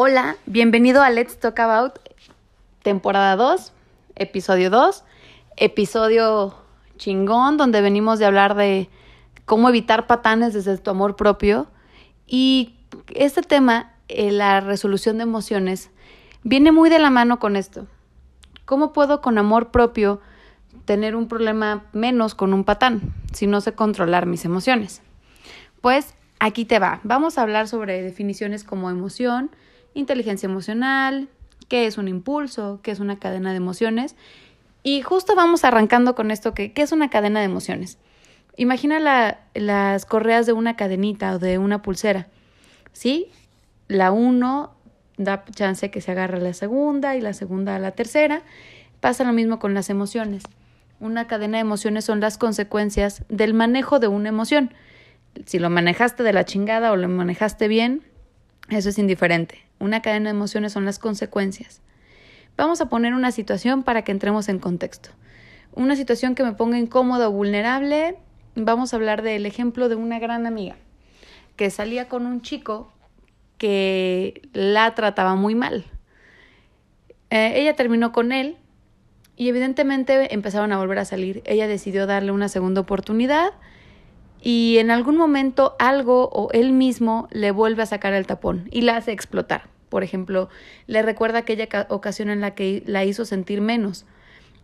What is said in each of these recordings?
Hola, bienvenido a Let's Talk About, temporada 2, episodio 2, episodio chingón, donde venimos de hablar de cómo evitar patanes desde tu amor propio. Y este tema, eh, la resolución de emociones, viene muy de la mano con esto. ¿Cómo puedo con amor propio tener un problema menos con un patán si no sé controlar mis emociones? Pues aquí te va. Vamos a hablar sobre definiciones como emoción, inteligencia emocional, qué es un impulso, qué es una cadena de emociones. Y justo vamos arrancando con esto, que, ¿qué es una cadena de emociones? Imagina la, las correas de una cadenita o de una pulsera, ¿sí? La uno da chance que se agarre a la segunda y la segunda a la tercera. Pasa lo mismo con las emociones. Una cadena de emociones son las consecuencias del manejo de una emoción. Si lo manejaste de la chingada o lo manejaste bien, eso es indiferente. Una cadena de emociones son las consecuencias. Vamos a poner una situación para que entremos en contexto. Una situación que me ponga incómoda o vulnerable. Vamos a hablar del ejemplo de una gran amiga que salía con un chico que la trataba muy mal. Eh, ella terminó con él y evidentemente empezaron a volver a salir. Ella decidió darle una segunda oportunidad y en algún momento algo o él mismo le vuelve a sacar el tapón y la hace explotar. Por ejemplo, le recuerda aquella ocasión en la que la hizo sentir menos.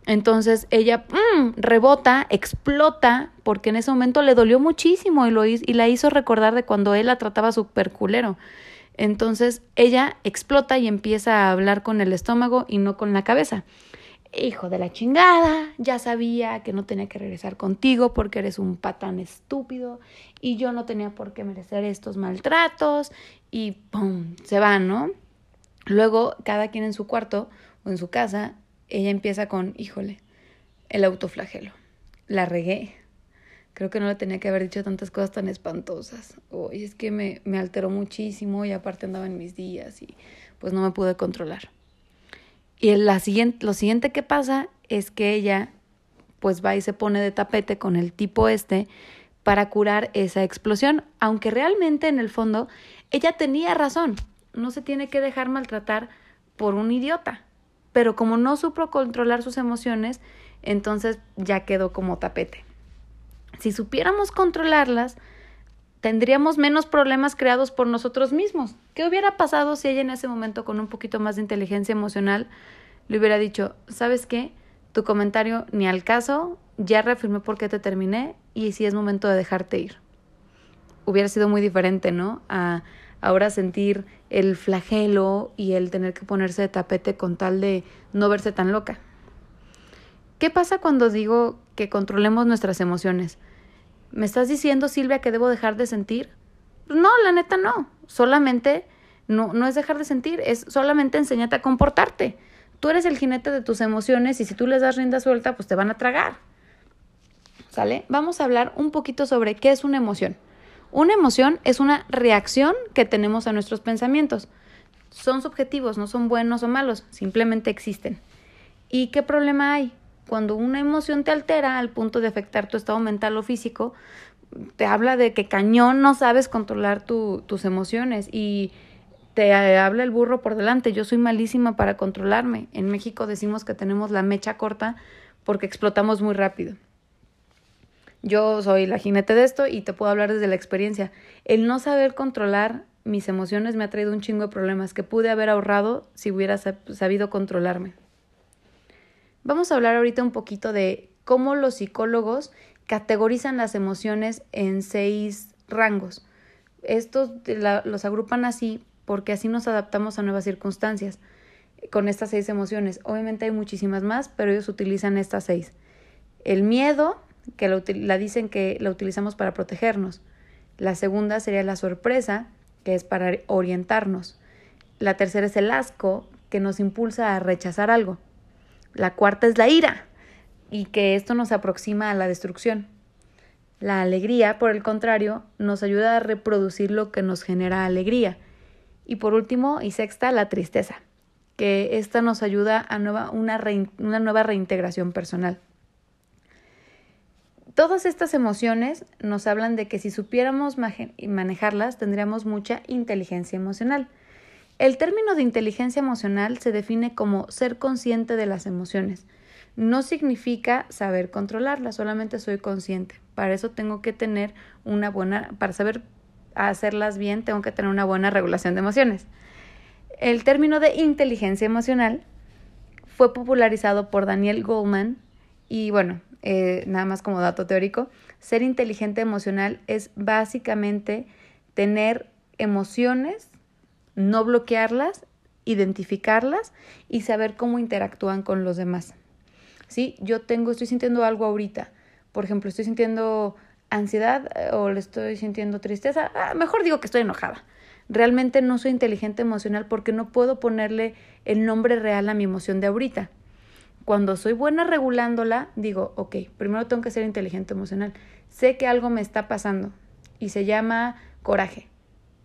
Entonces ella mm, rebota, explota, porque en ese momento le dolió muchísimo y, lo, y la hizo recordar de cuando él la trataba súper culero. Entonces ella explota y empieza a hablar con el estómago y no con la cabeza hijo de la chingada, ya sabía que no tenía que regresar contigo porque eres un patán estúpido y yo no tenía por qué merecer estos maltratos y ¡pum! se va, ¿no? Luego, cada quien en su cuarto o en su casa, ella empieza con, híjole, el autoflagelo. La regué. Creo que no le tenía que haber dicho tantas cosas tan espantosas. Uy, es que me, me alteró muchísimo y aparte andaba en mis días y pues no me pude controlar. Y la siguiente, lo siguiente que pasa es que ella pues va y se pone de tapete con el tipo este para curar esa explosión, aunque realmente en el fondo ella tenía razón, no se tiene que dejar maltratar por un idiota, pero como no supo controlar sus emociones, entonces ya quedó como tapete. Si supiéramos controlarlas, tendríamos menos problemas creados por nosotros mismos. ¿Qué hubiera pasado si ella en ese momento con un poquito más de inteligencia emocional le hubiera dicho, ¿sabes qué? Tu comentario ni al caso, ya reafirmé por qué te terminé y si es momento de dejarte ir. Hubiera sido muy diferente, ¿no? A ahora sentir el flagelo y el tener que ponerse de tapete con tal de no verse tan loca. ¿Qué pasa cuando digo que controlemos nuestras emociones? ¿Me estás diciendo, Silvia, que debo dejar de sentir? No, la neta no. Solamente no, no es dejar de sentir, es solamente enseñarte a comportarte. Tú eres el jinete de tus emociones y si tú les das rienda suelta, pues te van a tragar. ¿Sale? Vamos a hablar un poquito sobre qué es una emoción. Una emoción es una reacción que tenemos a nuestros pensamientos. Son subjetivos, no son buenos o malos, simplemente existen. ¿Y qué problema hay? Cuando una emoción te altera al punto de afectar tu estado mental o físico, te habla de que cañón no sabes controlar tus emociones y te habla el burro por delante. Yo soy malísima para controlarme. En México decimos que tenemos la mecha corta porque explotamos muy rápido. Yo soy la jinete de esto y te puedo hablar desde la experiencia. El no saber controlar mis emociones me ha traído un chingo de problemas que pude haber ahorrado si hubiera sabido controlarme. Vamos a hablar ahorita un poquito de cómo los psicólogos categorizan las emociones en seis rangos. Estos los agrupan así porque así nos adaptamos a nuevas circunstancias con estas seis emociones. Obviamente hay muchísimas más, pero ellos utilizan estas seis. El miedo, que la dicen que la utilizamos para protegernos. La segunda sería la sorpresa, que es para orientarnos. La tercera es el asco, que nos impulsa a rechazar algo. La cuarta es la ira y que esto nos aproxima a la destrucción. La alegría, por el contrario, nos ayuda a reproducir lo que nos genera alegría. Y por último, y sexta, la tristeza, que esta nos ayuda a nueva, una, una nueva reintegración personal. Todas estas emociones nos hablan de que si supiéramos manejarlas tendríamos mucha inteligencia emocional. El término de inteligencia emocional se define como ser consciente de las emociones. No significa saber controlarlas, solamente soy consciente. Para eso tengo que tener una buena, para saber hacerlas bien, tengo que tener una buena regulación de emociones. El término de inteligencia emocional fue popularizado por Daniel Goldman y bueno, eh, nada más como dato teórico, ser inteligente emocional es básicamente tener emociones no bloquearlas, identificarlas y saber cómo interactúan con los demás. ¿Sí? Yo tengo, estoy sintiendo algo ahorita. Por ejemplo, estoy sintiendo ansiedad eh, o le estoy sintiendo tristeza. Ah, mejor digo que estoy enojada. Realmente no soy inteligente emocional porque no puedo ponerle el nombre real a mi emoción de ahorita. Cuando soy buena regulándola, digo, ok, primero tengo que ser inteligente emocional. Sé que algo me está pasando y se llama coraje.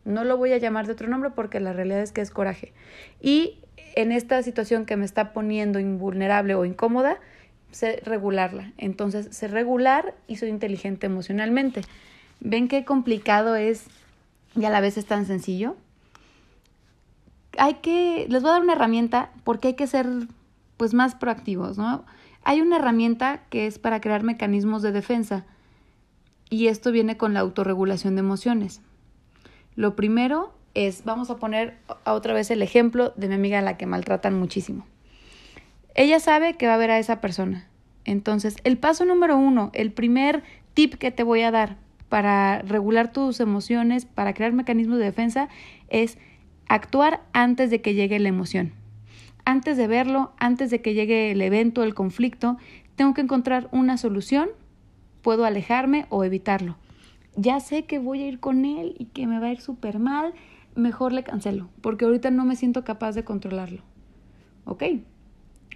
No lo voy a llamar de otro nombre porque la realidad es que es coraje. Y en esta situación que me está poniendo invulnerable o incómoda, sé regularla. Entonces, sé regular y soy inteligente emocionalmente. ¿Ven qué complicado es y a la vez es tan sencillo? Hay que, les voy a dar una herramienta porque hay que ser pues más proactivos, ¿no? Hay una herramienta que es para crear mecanismos de defensa y esto viene con la autorregulación de emociones. Lo primero es, vamos a poner otra vez el ejemplo de mi amiga a la que maltratan muchísimo. Ella sabe que va a ver a esa persona. Entonces, el paso número uno, el primer tip que te voy a dar para regular tus emociones, para crear mecanismos de defensa, es actuar antes de que llegue la emoción. Antes de verlo, antes de que llegue el evento, el conflicto, tengo que encontrar una solución, puedo alejarme o evitarlo ya sé que voy a ir con él y que me va a ir súper mal, mejor le cancelo, porque ahorita no me siento capaz de controlarlo. ¿Ok?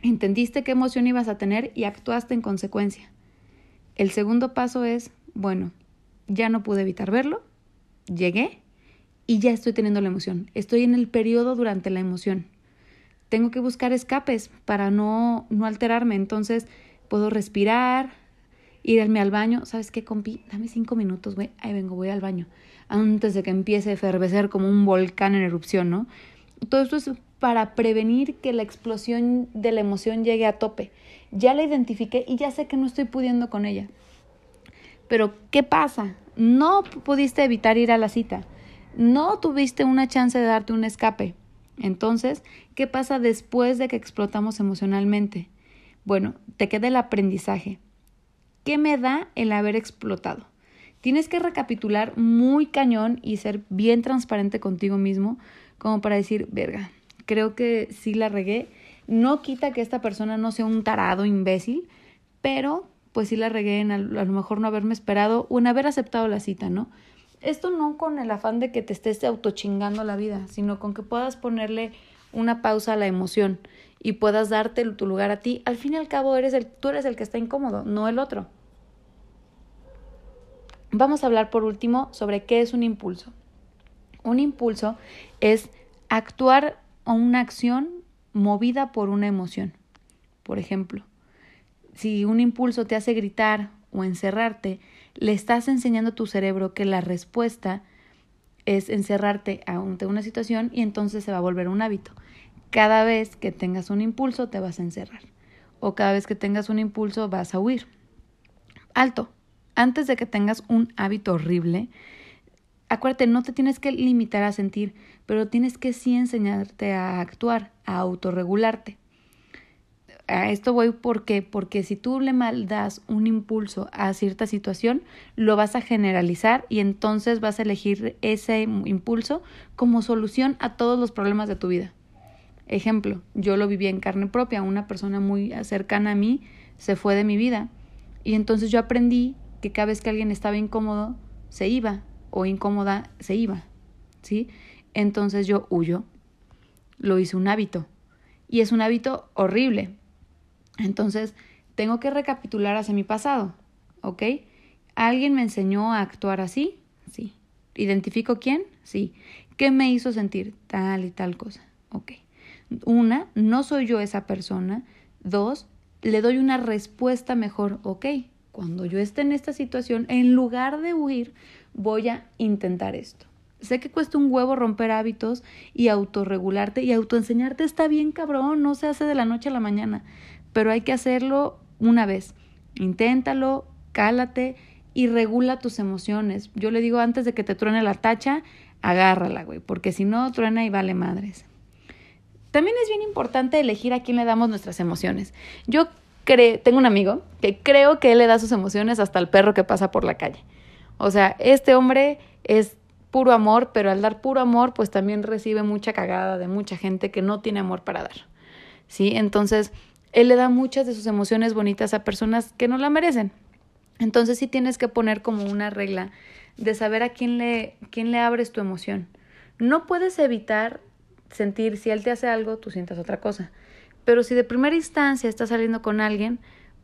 Entendiste qué emoción ibas a tener y actuaste en consecuencia. El segundo paso es, bueno, ya no pude evitar verlo, llegué y ya estoy teniendo la emoción. Estoy en el periodo durante la emoción. Tengo que buscar escapes para no, no alterarme. Entonces puedo respirar, irme al baño. ¿Sabes qué, compi? Dame cinco minutos, güey. Ahí vengo, voy al baño. Antes de que empiece a efervecer como un volcán en erupción, ¿no? Todo esto es para prevenir que la explosión de la emoción llegue a tope. Ya la identifiqué y ya sé que no estoy pudiendo con ella. Pero, ¿qué pasa? No pudiste evitar ir a la cita. No tuviste una chance de darte un escape. Entonces, ¿qué pasa después de que explotamos emocionalmente? Bueno, te queda el aprendizaje. ¿Qué me da el haber explotado? Tienes que recapitular muy cañón y ser bien transparente contigo mismo como para decir, verga, creo que sí la regué. No quita que esta persona no sea un tarado imbécil, pero pues sí la regué en a, lo mejor no haberme esperado o en haber aceptado la cita, ¿no? Esto no con el afán de que te estés autochingando la vida, sino con que puedas ponerle una pausa a la emoción y puedas darte tu lugar a ti, al fin y al cabo eres el, tú eres el que está incómodo, no el otro. Vamos a hablar por último sobre qué es un impulso. Un impulso es actuar o una acción movida por una emoción. Por ejemplo, si un impulso te hace gritar o encerrarte, le estás enseñando a tu cerebro que la respuesta es encerrarte ante una situación y entonces se va a volver un hábito. Cada vez que tengas un impulso te vas a encerrar o cada vez que tengas un impulso vas a huir. Alto, antes de que tengas un hábito horrible, acuérdate, no te tienes que limitar a sentir, pero tienes que sí enseñarte a actuar, a autorregularte. A esto voy porque porque si tú le maldas un impulso a cierta situación, lo vas a generalizar y entonces vas a elegir ese impulso como solución a todos los problemas de tu vida. Ejemplo, yo lo viví en carne propia, una persona muy cercana a mí se fue de mi vida y entonces yo aprendí que cada vez que alguien estaba incómodo, se iba o incómoda, se iba, ¿sí? Entonces yo huyo, lo hice un hábito y es un hábito horrible. Entonces tengo que recapitular hacia mi pasado, ¿ok? ¿Alguien me enseñó a actuar así? Sí. ¿Identifico quién? Sí. ¿Qué me hizo sentir tal y tal cosa? Ok. Una, no soy yo esa persona. Dos, le doy una respuesta mejor. Ok, cuando yo esté en esta situación, en lugar de huir, voy a intentar esto. Sé que cuesta un huevo romper hábitos y autorregularte y autoenseñarte está bien cabrón, no se hace de la noche a la mañana, pero hay que hacerlo una vez. Inténtalo, cálate y regula tus emociones. Yo le digo antes de que te truene la tacha, agárrala, güey, porque si no truena y vale madres. También es bien importante elegir a quién le damos nuestras emociones. Yo tengo un amigo que creo que él le da sus emociones hasta al perro que pasa por la calle. O sea, este hombre es puro amor, pero al dar puro amor, pues también recibe mucha cagada de mucha gente que no tiene amor para dar. ¿Sí? Entonces, él le da muchas de sus emociones bonitas a personas que no la merecen. Entonces, sí tienes que poner como una regla de saber a quién le, quién le abres tu emoción. No puedes evitar sentir, si él te hace algo, tú sientas otra cosa. Pero si de primera instancia estás saliendo con alguien,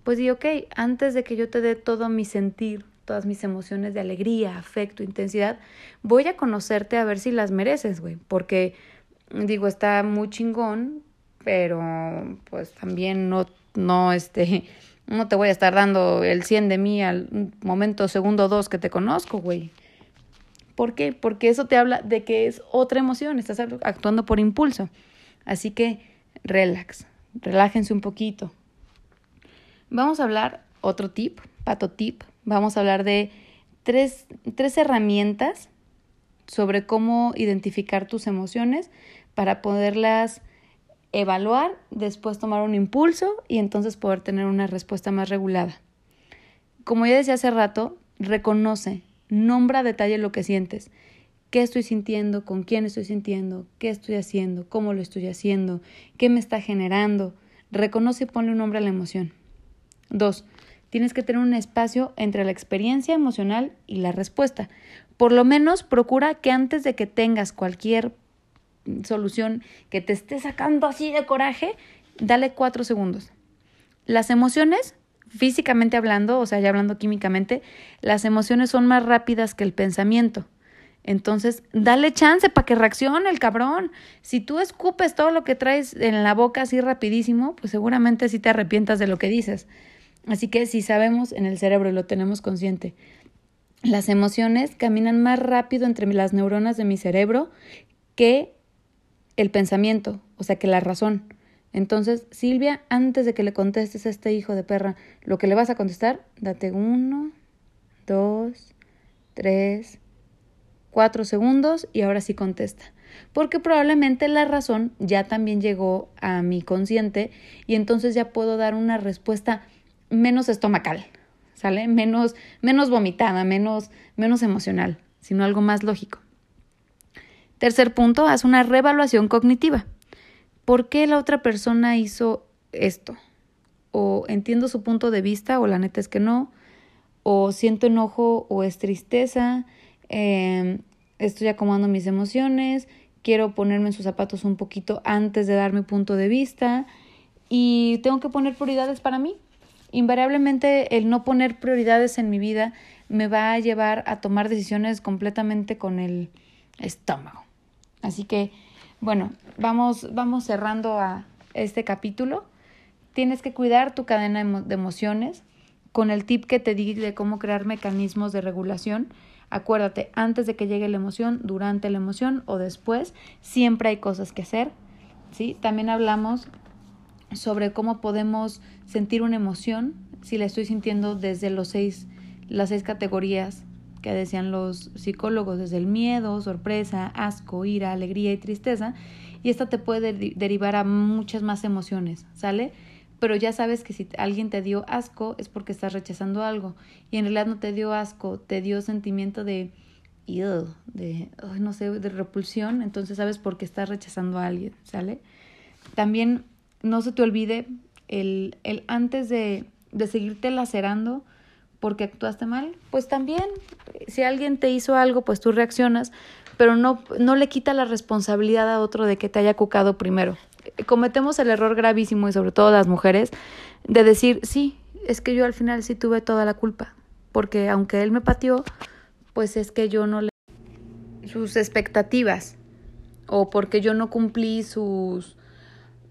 pues di, ok, antes de que yo te dé todo mi sentir, todas mis emociones de alegría, afecto, intensidad, voy a conocerte a ver si las mereces, güey, porque digo, está muy chingón, pero pues también no, no, este, no te voy a estar dando el 100 de mí al momento segundo dos que te conozco, güey. ¿Por qué? Porque eso te habla de que es otra emoción, estás actuando por impulso. Así que relax, relájense un poquito. Vamos a hablar otro tip, pato tip, vamos a hablar de tres, tres herramientas sobre cómo identificar tus emociones para poderlas evaluar, después tomar un impulso y entonces poder tener una respuesta más regulada. Como ya decía hace rato, reconoce, nombra a detalle lo que sientes. ¿Qué estoy sintiendo? ¿Con quién estoy sintiendo? ¿Qué estoy haciendo? ¿Cómo lo estoy haciendo? ¿Qué me está generando? Reconoce y ponle un nombre a la emoción. Dos, Tienes que tener un espacio entre la experiencia emocional y la respuesta. Por lo menos procura que antes de que tengas cualquier solución que te esté sacando así de coraje, dale cuatro segundos. Las emociones, físicamente hablando, o sea, ya hablando químicamente, las emociones son más rápidas que el pensamiento. Entonces, dale chance para que reaccione el cabrón. Si tú escupes todo lo que traes en la boca así rapidísimo, pues seguramente sí te arrepientas de lo que dices. Así que si sabemos en el cerebro y lo tenemos consciente, las emociones caminan más rápido entre las neuronas de mi cerebro que el pensamiento, o sea, que la razón. Entonces, Silvia, antes de que le contestes a este hijo de perra lo que le vas a contestar, date uno, dos, tres, cuatro segundos y ahora sí contesta. Porque probablemente la razón ya también llegó a mi consciente y entonces ya puedo dar una respuesta menos estomacal, ¿sale? Menos, menos vomitada, menos, menos emocional, sino algo más lógico. Tercer punto, haz una reevaluación cognitiva. ¿Por qué la otra persona hizo esto? O entiendo su punto de vista, o la neta es que no, o siento enojo o es tristeza, em, estoy acomodando mis emociones, quiero ponerme en sus zapatos un poquito antes de dar mi punto de vista y tengo que poner prioridades para mí, invariablemente el no poner prioridades en mi vida me va a llevar a tomar decisiones completamente con el estómago. Así que, bueno, vamos, vamos cerrando a este capítulo. Tienes que cuidar tu cadena de emociones con el tip que te di de cómo crear mecanismos de regulación. Acuérdate, antes de que llegue la emoción, durante la emoción o después, siempre hay cosas que hacer. ¿sí? También hablamos sobre cómo podemos sentir una emoción, si la estoy sintiendo desde los seis, las seis categorías que decían los psicólogos, desde el miedo, sorpresa, asco, ira, alegría y tristeza, y esta te puede derivar a muchas más emociones, ¿sale? Pero ya sabes que si alguien te dio asco es porque estás rechazando algo, y en realidad no te dio asco, te dio sentimiento de, de, no sé, de repulsión, entonces sabes por qué estás rechazando a alguien, ¿sale? También no se te olvide el, el antes de, de seguirte lacerando porque actuaste mal, pues también si alguien te hizo algo, pues tú reaccionas, pero no, no le quita la responsabilidad a otro de que te haya cucado primero. Cometemos el error gravísimo, y sobre todo las mujeres, de decir, sí, es que yo al final sí tuve toda la culpa, porque aunque él me pateó, pues es que yo no le... sus expectativas, o porque yo no cumplí sus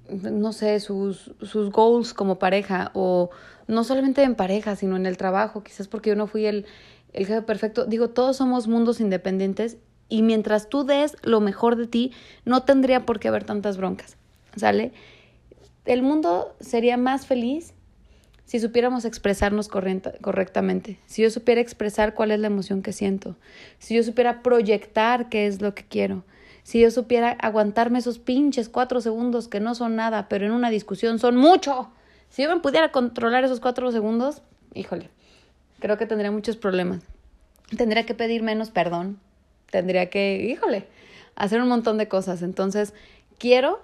no sé, sus, sus goals como pareja o no solamente en pareja, sino en el trabajo, quizás porque yo no fui el, el jefe perfecto. Digo, todos somos mundos independientes y mientras tú des lo mejor de ti, no tendría por qué haber tantas broncas, ¿sale? El mundo sería más feliz si supiéramos expresarnos correctamente, si yo supiera expresar cuál es la emoción que siento, si yo supiera proyectar qué es lo que quiero, si yo supiera aguantarme esos pinches cuatro segundos que no son nada, pero en una discusión son mucho. Si yo me pudiera controlar esos cuatro segundos, híjole, creo que tendría muchos problemas. Tendría que pedir menos perdón, tendría que, híjole, hacer un montón de cosas. Entonces, quiero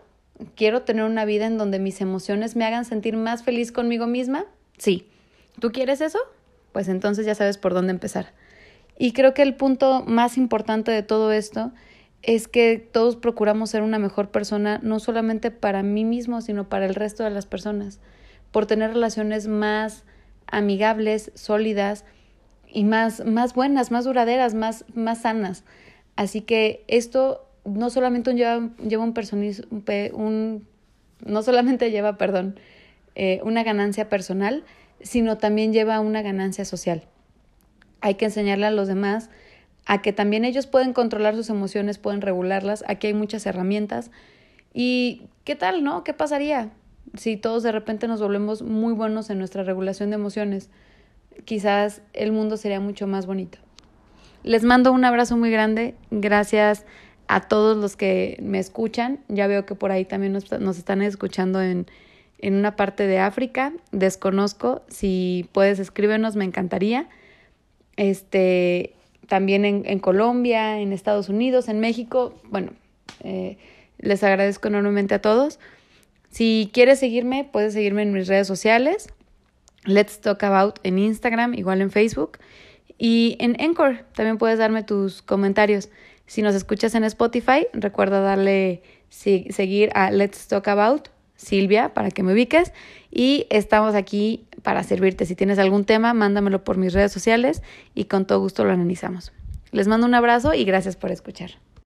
quiero tener una vida en donde mis emociones me hagan sentir más feliz conmigo misma. Sí. ¿Tú quieres eso? Pues entonces ya sabes por dónde empezar. Y creo que el punto más importante de todo esto es que todos procuramos ser una mejor persona, no solamente para mí mismo, sino para el resto de las personas, por tener relaciones más amigables, sólidas y más, más buenas, más duraderas, más, más sanas. Así que esto no solamente lleva, lleva un, un, no solamente lleva, perdón, eh, una ganancia personal, sino también lleva una ganancia social. Hay que enseñarle a los demás a que también ellos pueden controlar sus emociones, pueden regularlas. Aquí hay muchas herramientas. ¿Y qué tal, no? ¿Qué pasaría si todos de repente nos volvemos muy buenos en nuestra regulación de emociones? Quizás el mundo sería mucho más bonito. Les mando un abrazo muy grande. Gracias a todos los que me escuchan. Ya veo que por ahí también nos, están escuchando en, en una parte de África. Desconozco. Si puedes, escríbenos, me encantaría. Este, también en, en Colombia, en Estados Unidos, en México. Bueno, eh, les agradezco enormemente a todos. Si quieres seguirme, puedes seguirme en mis redes sociales. Let's Talk About en Instagram, igual en Facebook. Y en Encore también puedes darme tus comentarios. Si nos escuchas en Spotify, recuerda darle seguir a Let's Talk About Silvia para que me ubiques y estamos aquí para servirte. Si tienes algún tema, mándamelo por mis redes sociales y con todo gusto lo analizamos. Les mando un abrazo y gracias por escuchar.